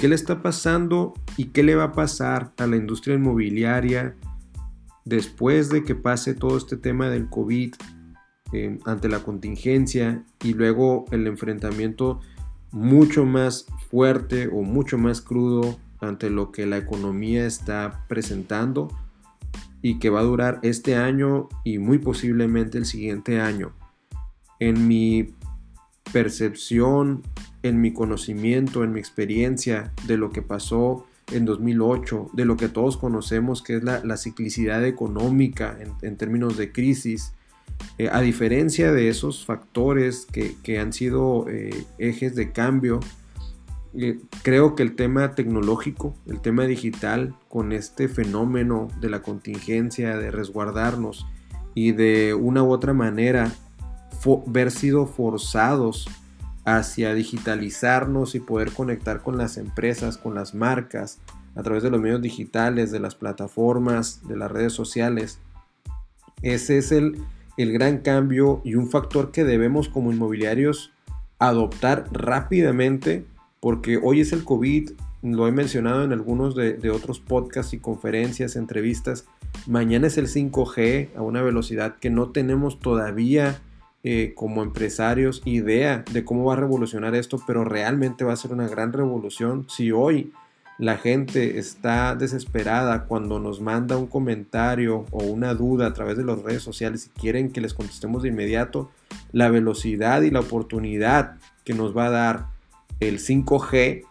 ¿Qué le está pasando y qué le va a pasar a la industria inmobiliaria después de que pase todo este tema del COVID eh, ante la contingencia y luego el enfrentamiento mucho más fuerte o mucho más crudo ante lo que la economía está presentando y que va a durar este año y muy posiblemente el siguiente año. En mi percepción, en mi conocimiento, en mi experiencia de lo que pasó en 2008, de lo que todos conocemos que es la, ciclicidad económica en, términos de crisis, eh, a diferencia de esos factores que, han sido eh, ejes de cambio, eh, creo que el tema tecnológico, el tema digital, con este fenómeno de la contingencia, de resguardarnos y de una u otra manera ver sido forzados hacia digitalizarnos y poder conectar con las empresas, con las marcas, a través de los medios digitales, de las plataformas, de las redes sociales. Ese es el, el gran cambio y un factor que debemos como inmobiliarios adoptar rápidamente porque hoy es el COVID, lo he mencionado en algunos de, otros podcasts y conferencias, entrevistas, mañana es el 5G a una velocidad que no tenemos todavía eh, como empresarios idea de cómo va a revolucionar esto, pero realmente va a ser una gran revolución. Si hoy la gente está desesperada cuando nos manda un comentario o una duda a través de las redes sociales y quieren que les contestemos de inmediato, la velocidad y la oportunidad que nos va a dar el 5G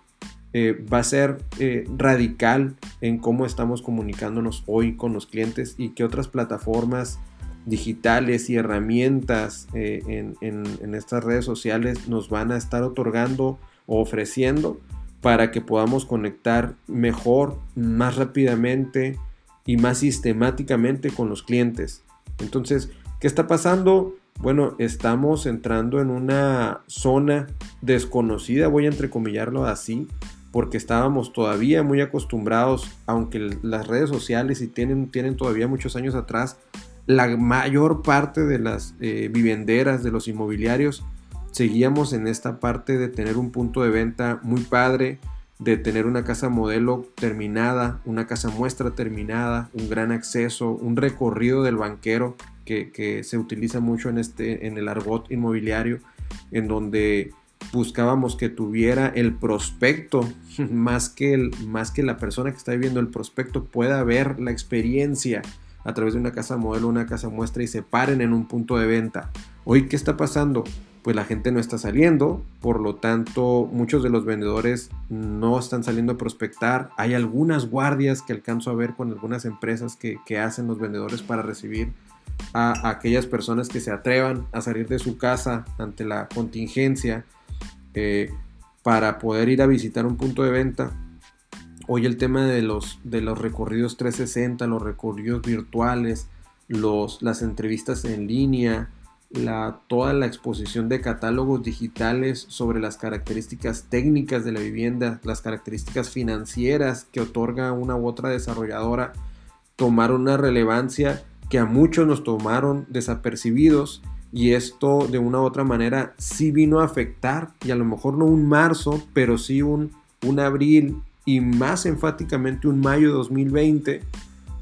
eh, va a ser eh, radical en cómo estamos comunicándonos hoy con los clientes y qué otras plataformas digitales y herramientas eh, en, en, estas redes sociales nos van a estar otorgando o ofreciendo para que podamos conectar mejor, más rápidamente y más sistemáticamente con los clientes. Entonces, ¿qué está pasando? bueno, estamos entrando en una zona desconocida, voy a entrecomillarlo así, porque estábamos todavía muy acostumbrados, aunque las redes sociales y tienen, tienen todavía muchos años atrás, la mayor parte de las eh, vivenderas, de los inmobiliarios, seguíamos en esta parte de tener un punto de venta muy padre, de tener una casa modelo terminada, una casa muestra terminada, un gran acceso, un recorrido del banquero que, se utiliza mucho en, este, en el argot inmobiliario, en donde buscábamos que tuviera el prospecto, más que, el, más que la persona que está viviendo el prospecto pueda ver la experiencia a través de una casa modelo, una casa muestra y se paren en un punto de venta. Hoy, ¿qué está pasando? Pues la gente no está saliendo, por lo tanto muchos de los vendedores no están saliendo a prospectar. Hay algunas guardias que alcanzo a ver con algunas empresas que, hacen los vendedores para recibir a, aquellas personas que se atrevan a salir de su casa ante la contingencia eh, para poder ir a visitar un punto de venta. Hoy el tema de los, de los recorridos 360, los recorridos virtuales, los, las entrevistas en línea, la, toda la exposición de catálogos digitales sobre las características técnicas de la vivienda, las características financieras que otorga una u otra desarrolladora, tomar una relevancia que a muchos nos tomaron desapercibidos y esto de una u otra manera sí vino a afectar y a lo mejor no un marzo, pero sí un, un abril y más enfáticamente un mayo de 2020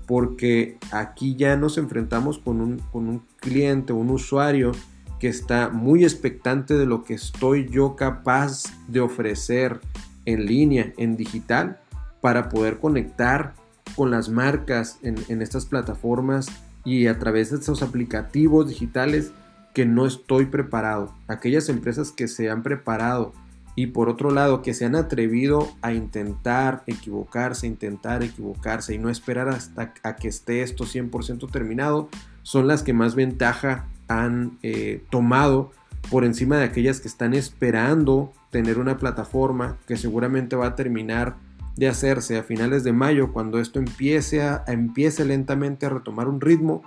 porque aquí ya nos enfrentamos con un, con un cliente, un usuario que está muy expectante de lo que estoy yo capaz de ofrecer en línea, en digital, para poder conectar con las marcas en, en estas plataformas y a través de esos aplicativos digitales que no estoy preparado. Aquellas empresas que se han preparado y por otro lado que se han atrevido a intentar equivocarse, intentar equivocarse y no esperar hasta a que esté esto 100% terminado, son las que más ventaja han eh, tomado por encima de aquellas que están esperando tener una plataforma que seguramente va a terminar de hacerse a finales de mayo, cuando esto empiece, a, empiece lentamente a retomar un ritmo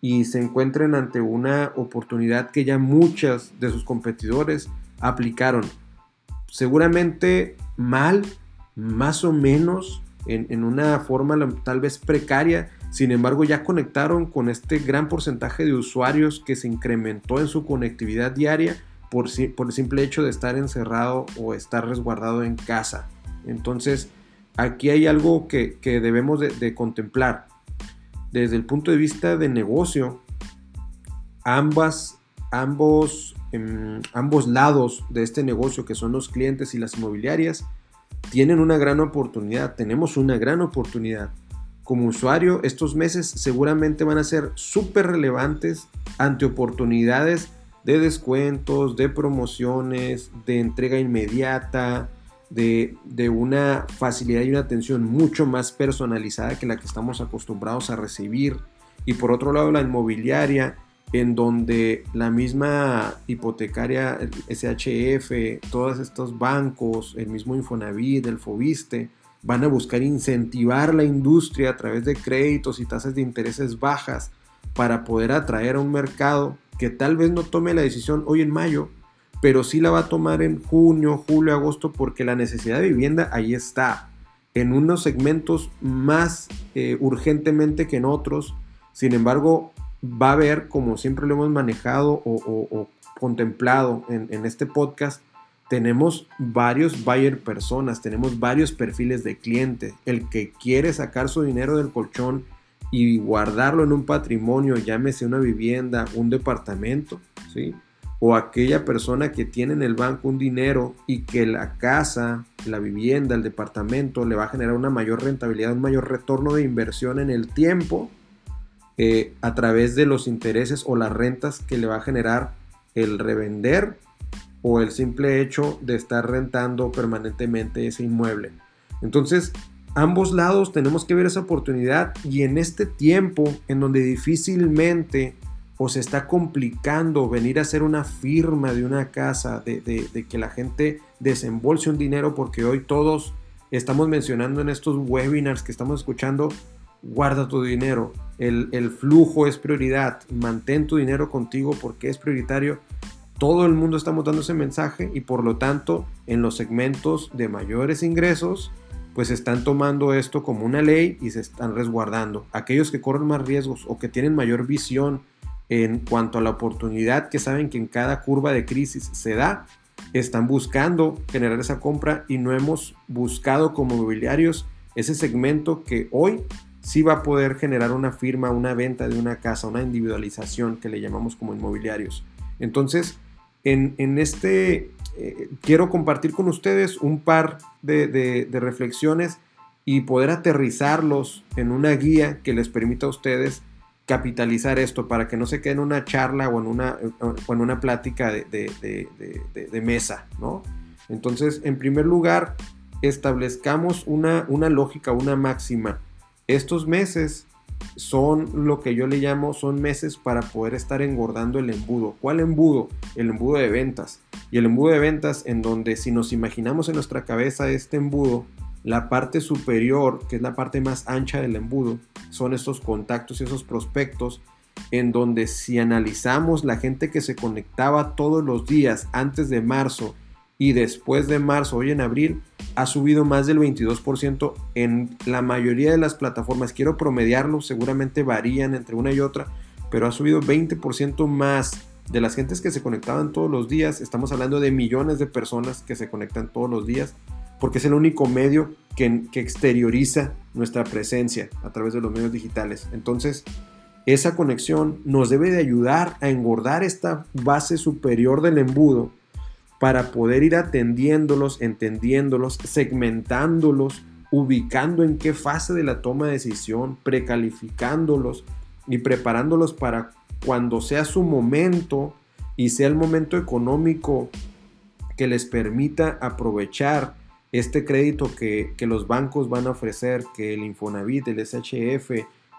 y se encuentren ante una oportunidad que ya muchas de sus competidores aplicaron. Seguramente mal, más o menos, en, en una forma tal vez precaria, sin embargo ya conectaron con este gran porcentaje de usuarios que se incrementó en su conectividad diaria por, por el simple hecho de estar encerrado o estar resguardado en casa. Entonces, aquí hay algo que, debemos de, contemplar. Desde el punto de vista de negocio, ambas, ambos, em, ambos lados de este negocio, que son los clientes y las inmobiliarias, tienen una gran oportunidad, tenemos una gran oportunidad. Como usuario, estos meses seguramente van a ser súper relevantes ante oportunidades de descuentos, de promociones, de entrega inmediata, de, una facilidad y una atención mucho más personalizada que la que estamos acostumbrados a recibir. Y por otro lado, la inmobiliaria, en donde la misma hipotecaria, el SHF, todos estos bancos, el mismo Infonavit, el Fobiste, van a buscar incentivar la industria a través de créditos y tasas de intereses bajas para poder atraer a un mercado que tal vez no tome la decisión hoy en mayo, pero sí la va a tomar en junio, julio, agosto, porque la necesidad de vivienda ahí está, en unos segmentos más eh, urgentemente que en otros. Sin embargo, va a haber, como siempre lo hemos manejado o, contemplado en, en, este podcast, tenemos varios buyer personas, tenemos varios perfiles de cliente. El que quiere sacar su dinero del colchón y guardarlo en un patrimonio, llámese una vivienda, un departamento, ¿sí? O aquella persona que tiene en el banco un dinero y que la casa, la vivienda, el departamento le va a generar una mayor rentabilidad, un mayor retorno de inversión en el tiempo eh, a través de los intereses o las rentas que le va a generar el revender o el simple hecho de estar rentando permanentemente ese inmueble. Entonces, ambos lados tenemos que ver esa oportunidad y en este tiempo en donde difícilmente o se está complicando venir a hacer una firma de una casa, de, que la gente desembolse un dinero, porque hoy todos estamos mencionando en estos webinars que estamos escuchando, guarda tu dinero, el, flujo es prioridad, mantén tu dinero contigo porque es prioritario. Todo el mundo estamos dando ese mensaje y por lo tanto en los segmentos de mayores ingresos pues están tomando esto como una ley y se están resguardando. Aquellos que corren más riesgos o que tienen mayor visión en cuanto a la oportunidad que saben que en cada curva de crisis se da, están buscando generar esa compra y no hemos buscado como mobiliarios ese segmento que hoy sí va a poder generar una firma, una venta de una casa, una individualización que le llamamos como inmobiliarios. Entonces, en, en este eh, quiero compartir con ustedes un par de, reflexiones y poder aterrizarlos en una guía que les permita a ustedes capitalizar esto para que no se quede en una charla o en una, en una plática de, mesa, ¿no? Entonces, en primer lugar, establezcamos una, una lógica, una máxima. Estos meses son lo que yo le llamo, son meses para poder estar engordando el embudo. ¿Cuál embudo? El embudo de ventas. Y el embudo de ventas en donde si nos imaginamos en nuestra cabeza este embudo, la parte superior, que es la parte más ancha del embudo, son estos contactos y esos prospectos en donde si analizamos la gente que se conectaba todos los días antes de marzo y después de marzo, hoy en abril, ha subido más del 22% en la mayoría de las plataformas. Quiero promediarlo, seguramente varían entre una y otra, pero ha subido 20% más de las gentes que se conectaban todos los días. Estamos hablando de millones de personas que se conectan todos los días, porque es el único medio que, exterioriza nuestra presencia a través de los medios digitales. Entonces, esa conexión nos debe de ayudar a engordar esta base superior del embudo para poder ir atendiéndolos, entendiéndolos, segmentándolos, ubicando en qué fase de la toma de decisión, precalificándolos y preparándolos para cuando sea su momento y sea el momento económico que les permita aprovechar este crédito que, los bancos van a ofrecer, que el Infonavit, el SHF,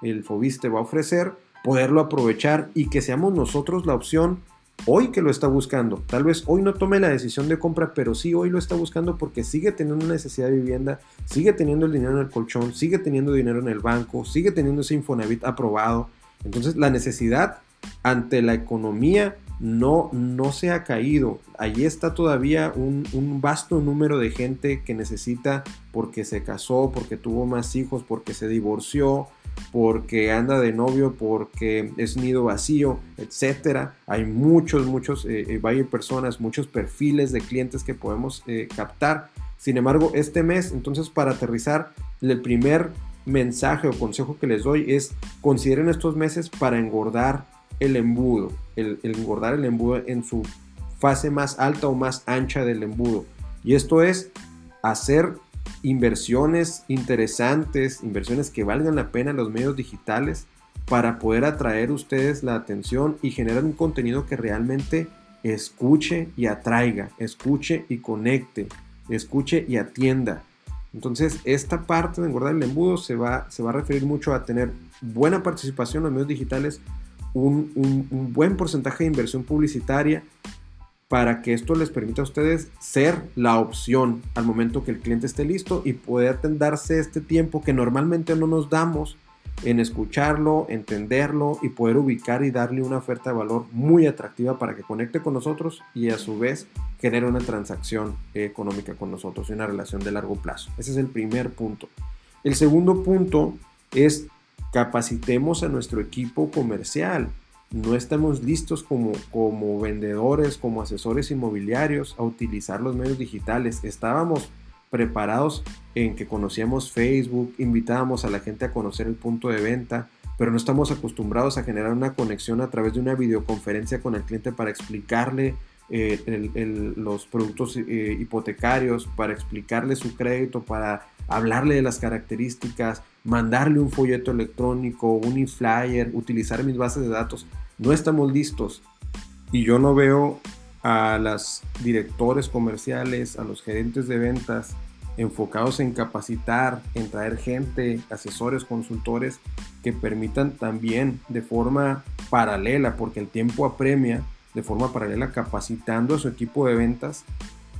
el Fobiste va a ofrecer, poderlo aprovechar y que seamos nosotros la opción hoy que lo está buscando. Tal vez hoy no tome la decisión de compra, pero sí hoy lo está buscando porque sigue teniendo una necesidad de vivienda, sigue teniendo el dinero en el colchón, sigue teniendo dinero en el banco, sigue teniendo ese Infonavit aprobado. Entonces la necesidad ante la economía no, no se ha caído. Allí está todavía un, un, vasto número de gente que necesita porque se casó, porque tuvo más hijos, porque se divorció, porque anda de novio, porque es nido vacío, etcétera. Hay muchos, muchos, eh, eh personas, muchos perfiles de clientes que podemos eh, captar. Sin embargo, este mes, entonces para aterrizar, el primer mensaje o consejo que les doy es consideren estos meses para engordar el embudo, el, engordar el embudo en su fase más alta o más ancha del embudo. Y esto es hacer inversiones interesantes, inversiones que valgan la pena en los medios digitales para poder atraer ustedes la atención y generar un contenido que realmente escuche y atraiga, escuche y conecte, escuche y atienda. Entonces, esta parte de engordar el embudo se va, se va a referir mucho a tener buena participación en los medios digitales, un, buen porcentaje de inversión publicitaria para que esto les permita a ustedes ser la opción al momento que el cliente esté listo y poder darse este tiempo que normalmente no nos damos en escucharlo, entenderlo y poder ubicar y darle una oferta de valor muy atractiva para que conecte con nosotros y a su vez genere una transacción económica con nosotros y una relación de largo plazo. Ese es el primer punto. El segundo punto es capacitemos a nuestro equipo comercial. No estamos listos como, como vendedores, como asesores inmobiliarios a utilizar los medios digitales. Estábamos preparados en que conocíamos Facebook, invitábamos a la gente a conocer el punto de venta, pero no estamos acostumbrados a generar una conexión a través de una videoconferencia con el cliente para explicarle eh, los productos eh, hipotecarios, para explicarle su crédito, para hablarle de las características, mandarle un folleto electrónico, un e-flyer, utilizar mis bases de datos. No estamos listos. Y yo no veo a los directores comerciales, a los gerentes de ventas, enfocados en capacitar, en traer gente, asesores, consultores que permitan también de forma paralela, porque el tiempo apremia, de forma paralela capacitando a su equipo de ventas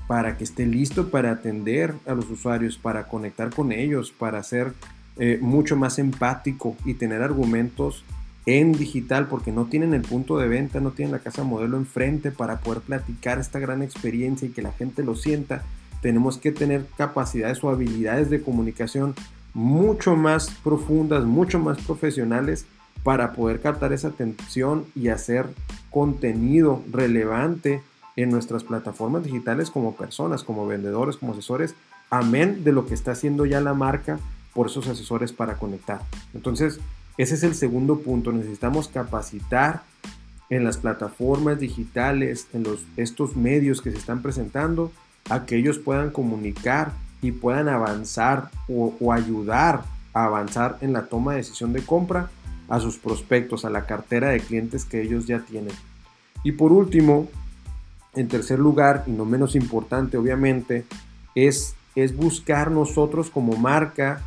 para que esté listo para atender a los usuarios, para conectar con ellos, para ser eh, mucho más empático y tener argumentos en digital porque no tienen el punto de venta, no tienen la casa modelo enfrente para poder platicar esta gran experiencia y que la gente lo sienta. Tenemos que tener capacidades o habilidades de comunicación mucho más profundas, mucho más profesionales para poder captar esa atención y hacer contenido relevante en nuestras plataformas digitales como personas, como vendedores, como asesores, amén de lo que está haciendo ya la marca por esos asesores para conectar. Entonces, ese es el segundo punto. Necesitamos capacitar en las plataformas digitales, en los, estos medios que se están presentando, a que ellos puedan comunicar y puedan avanzar o, o ayudar a avanzar en la toma de decisión de compra a sus prospectos, a la cartera de clientes que ellos ya tienen. Y por último, en tercer lugar, y no menos importante obviamente, es, es buscar nosotros como marca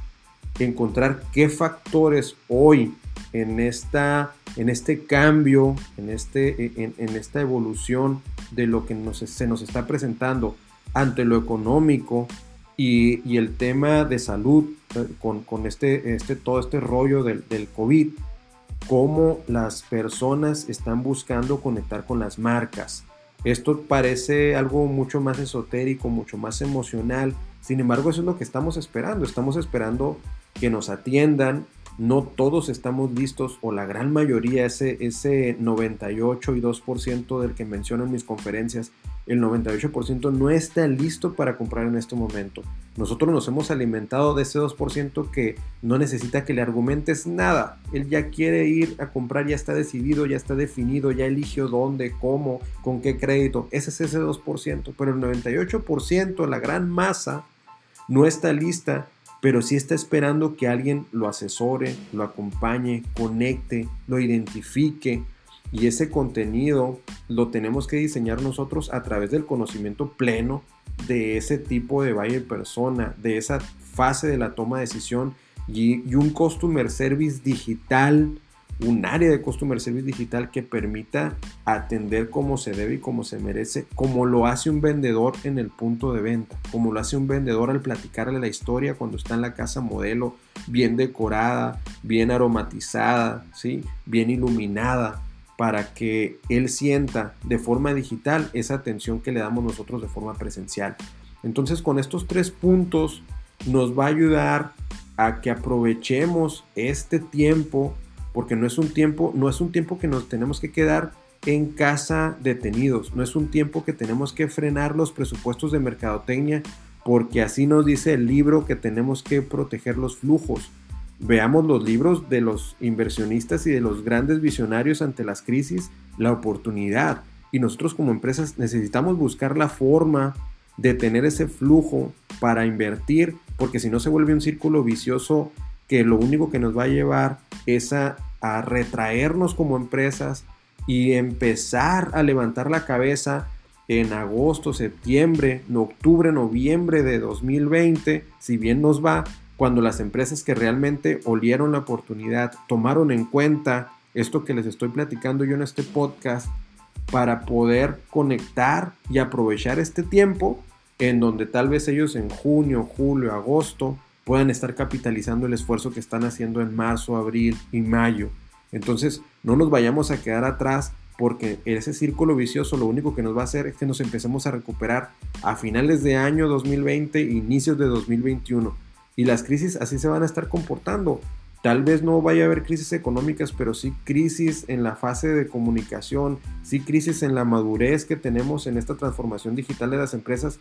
encontrar qué factores hoy en, esta, en este cambio, en, este, en, esta evolución de lo que nos, se nos está presentando ante lo económico y, el tema de salud eh, con, este, este, todo este rollo del, del COVID, cómo las personas están buscando conectar con las marcas. Esto parece algo mucho más esotérico, mucho más emocional. Sin embargo, es lo que estamos esperando. Estamos esperando que nos atiendan. No todos estamos listos, o la gran mayoría, ese, ese 98 y 2% del que menciono en mis conferencias, el 98% no está listo para comprar en este momento. Nosotros nos hemos alimentado de ese 2% que no necesita que le argumentes nada. Él ya quiere ir a comprar, ya está decidido, ya está definido, ya eligió dónde, cómo, con qué crédito. Ese es ese 2%, pero el 98%, la gran masa, no está lista pero sí está esperando que alguien lo asesore, lo acompañe, conecte, lo identifique. Y ese contenido lo tenemos que diseñar nosotros a través del conocimiento pleno de ese tipo de buyer persona, de esa fase de la toma de decisión y, y un customer service digital un área de Customer Service digital que permita atender como se debe y como se merece, como lo hace un vendedor en el punto de venta, como lo hace un vendedor al platicarle la historia cuando está en la casa modelo, bien decorada, bien aromatizada, ¿sí? bien iluminada, para que él sienta de forma digital esa atención que le damos nosotros de forma presencial. Entonces con estos tres puntos nos va a ayudar a que aprovechemos este tiempo porque no es un tiempo, no es un tiempo que nos tenemos que quedar en casa detenidos, no es un tiempo que tenemos que frenar los presupuestos de mercadotecnia porque así nos dice el libro que tenemos que proteger los flujos. Veamos los libros de los inversionistas y de los grandes visionarios ante las crisis, la oportunidad. Y nosotros como empresas necesitamos buscar la forma de tener ese flujo para invertir, porque si no se vuelve un círculo vicioso que lo único que nos va a llevar es a, retraernos como empresas y empezar a levantar la cabeza en agosto, septiembre, octubre, noviembre de 2020, si bien nos va, cuando las empresas que realmente olieron la oportunidad tomaron en cuenta esto que les estoy platicando yo en este podcast para poder conectar y aprovechar este tiempo en donde tal vez ellos en junio, julio, agosto puedan estar capitalizando el esfuerzo que están haciendo en marzo, abril y mayo. Entonces, no nos vayamos a quedar atrás porque ese círculo vicioso lo único que nos va a hacer es que nos empecemos a recuperar a finales de año 2020, inicios de 2021. Y las crisis así se van a estar comportando. Tal vez no vaya a haber crisis económicas, pero sí crisis en la fase de comunicación, sí crisis en la madurez que tenemos en esta transformación digital de las empresas,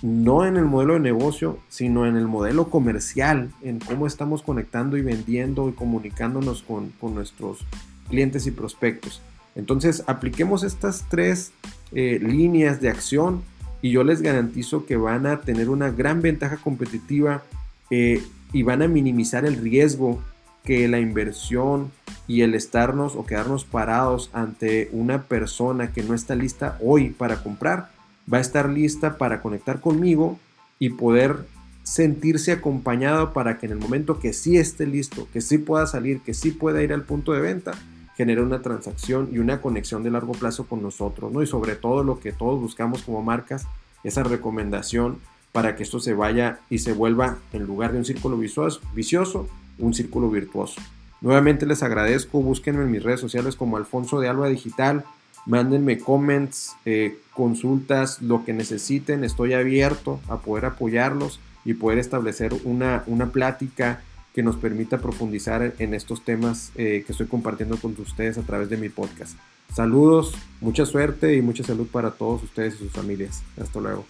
no en el modelo de negocio, sino en el modelo comercial, en cómo estamos conectando y vendiendo y comunicándonos con, nuestros clientes y prospectos. Entonces, apliquemos estas tres eh, líneas de acción y yo les garantizo que van a tener una gran ventaja competitiva eh, y van a minimizar el riesgo que la inversión y el estarnos o quedarnos parados ante una persona que no está lista hoy para comprar, va a estar lista para conectar conmigo y poder sentirse acompañado para que en el momento que sí esté listo, que sí pueda salir, que sí pueda ir al punto de venta, genera una transacción y una conexión de largo plazo con nosotros, ¿no? Y sobre todo lo que todos buscamos como marcas, esa recomendación para que esto se vaya y se vuelva, en lugar de un círculo vicioso, un círculo virtuoso. Nuevamente les agradezco, búsquenme en mis redes sociales como Alfonso de Alba Digital, mándenme comments, eh, consultas, lo que necesiten, estoy abierto a poder apoyarlos y poder establecer una, una plática que nos permita profundizar en estos temas eh, que estoy compartiendo con ustedes a través de mi podcast. Saludos, mucha suerte y mucha salud para todos ustedes y sus familias. Hasta luego.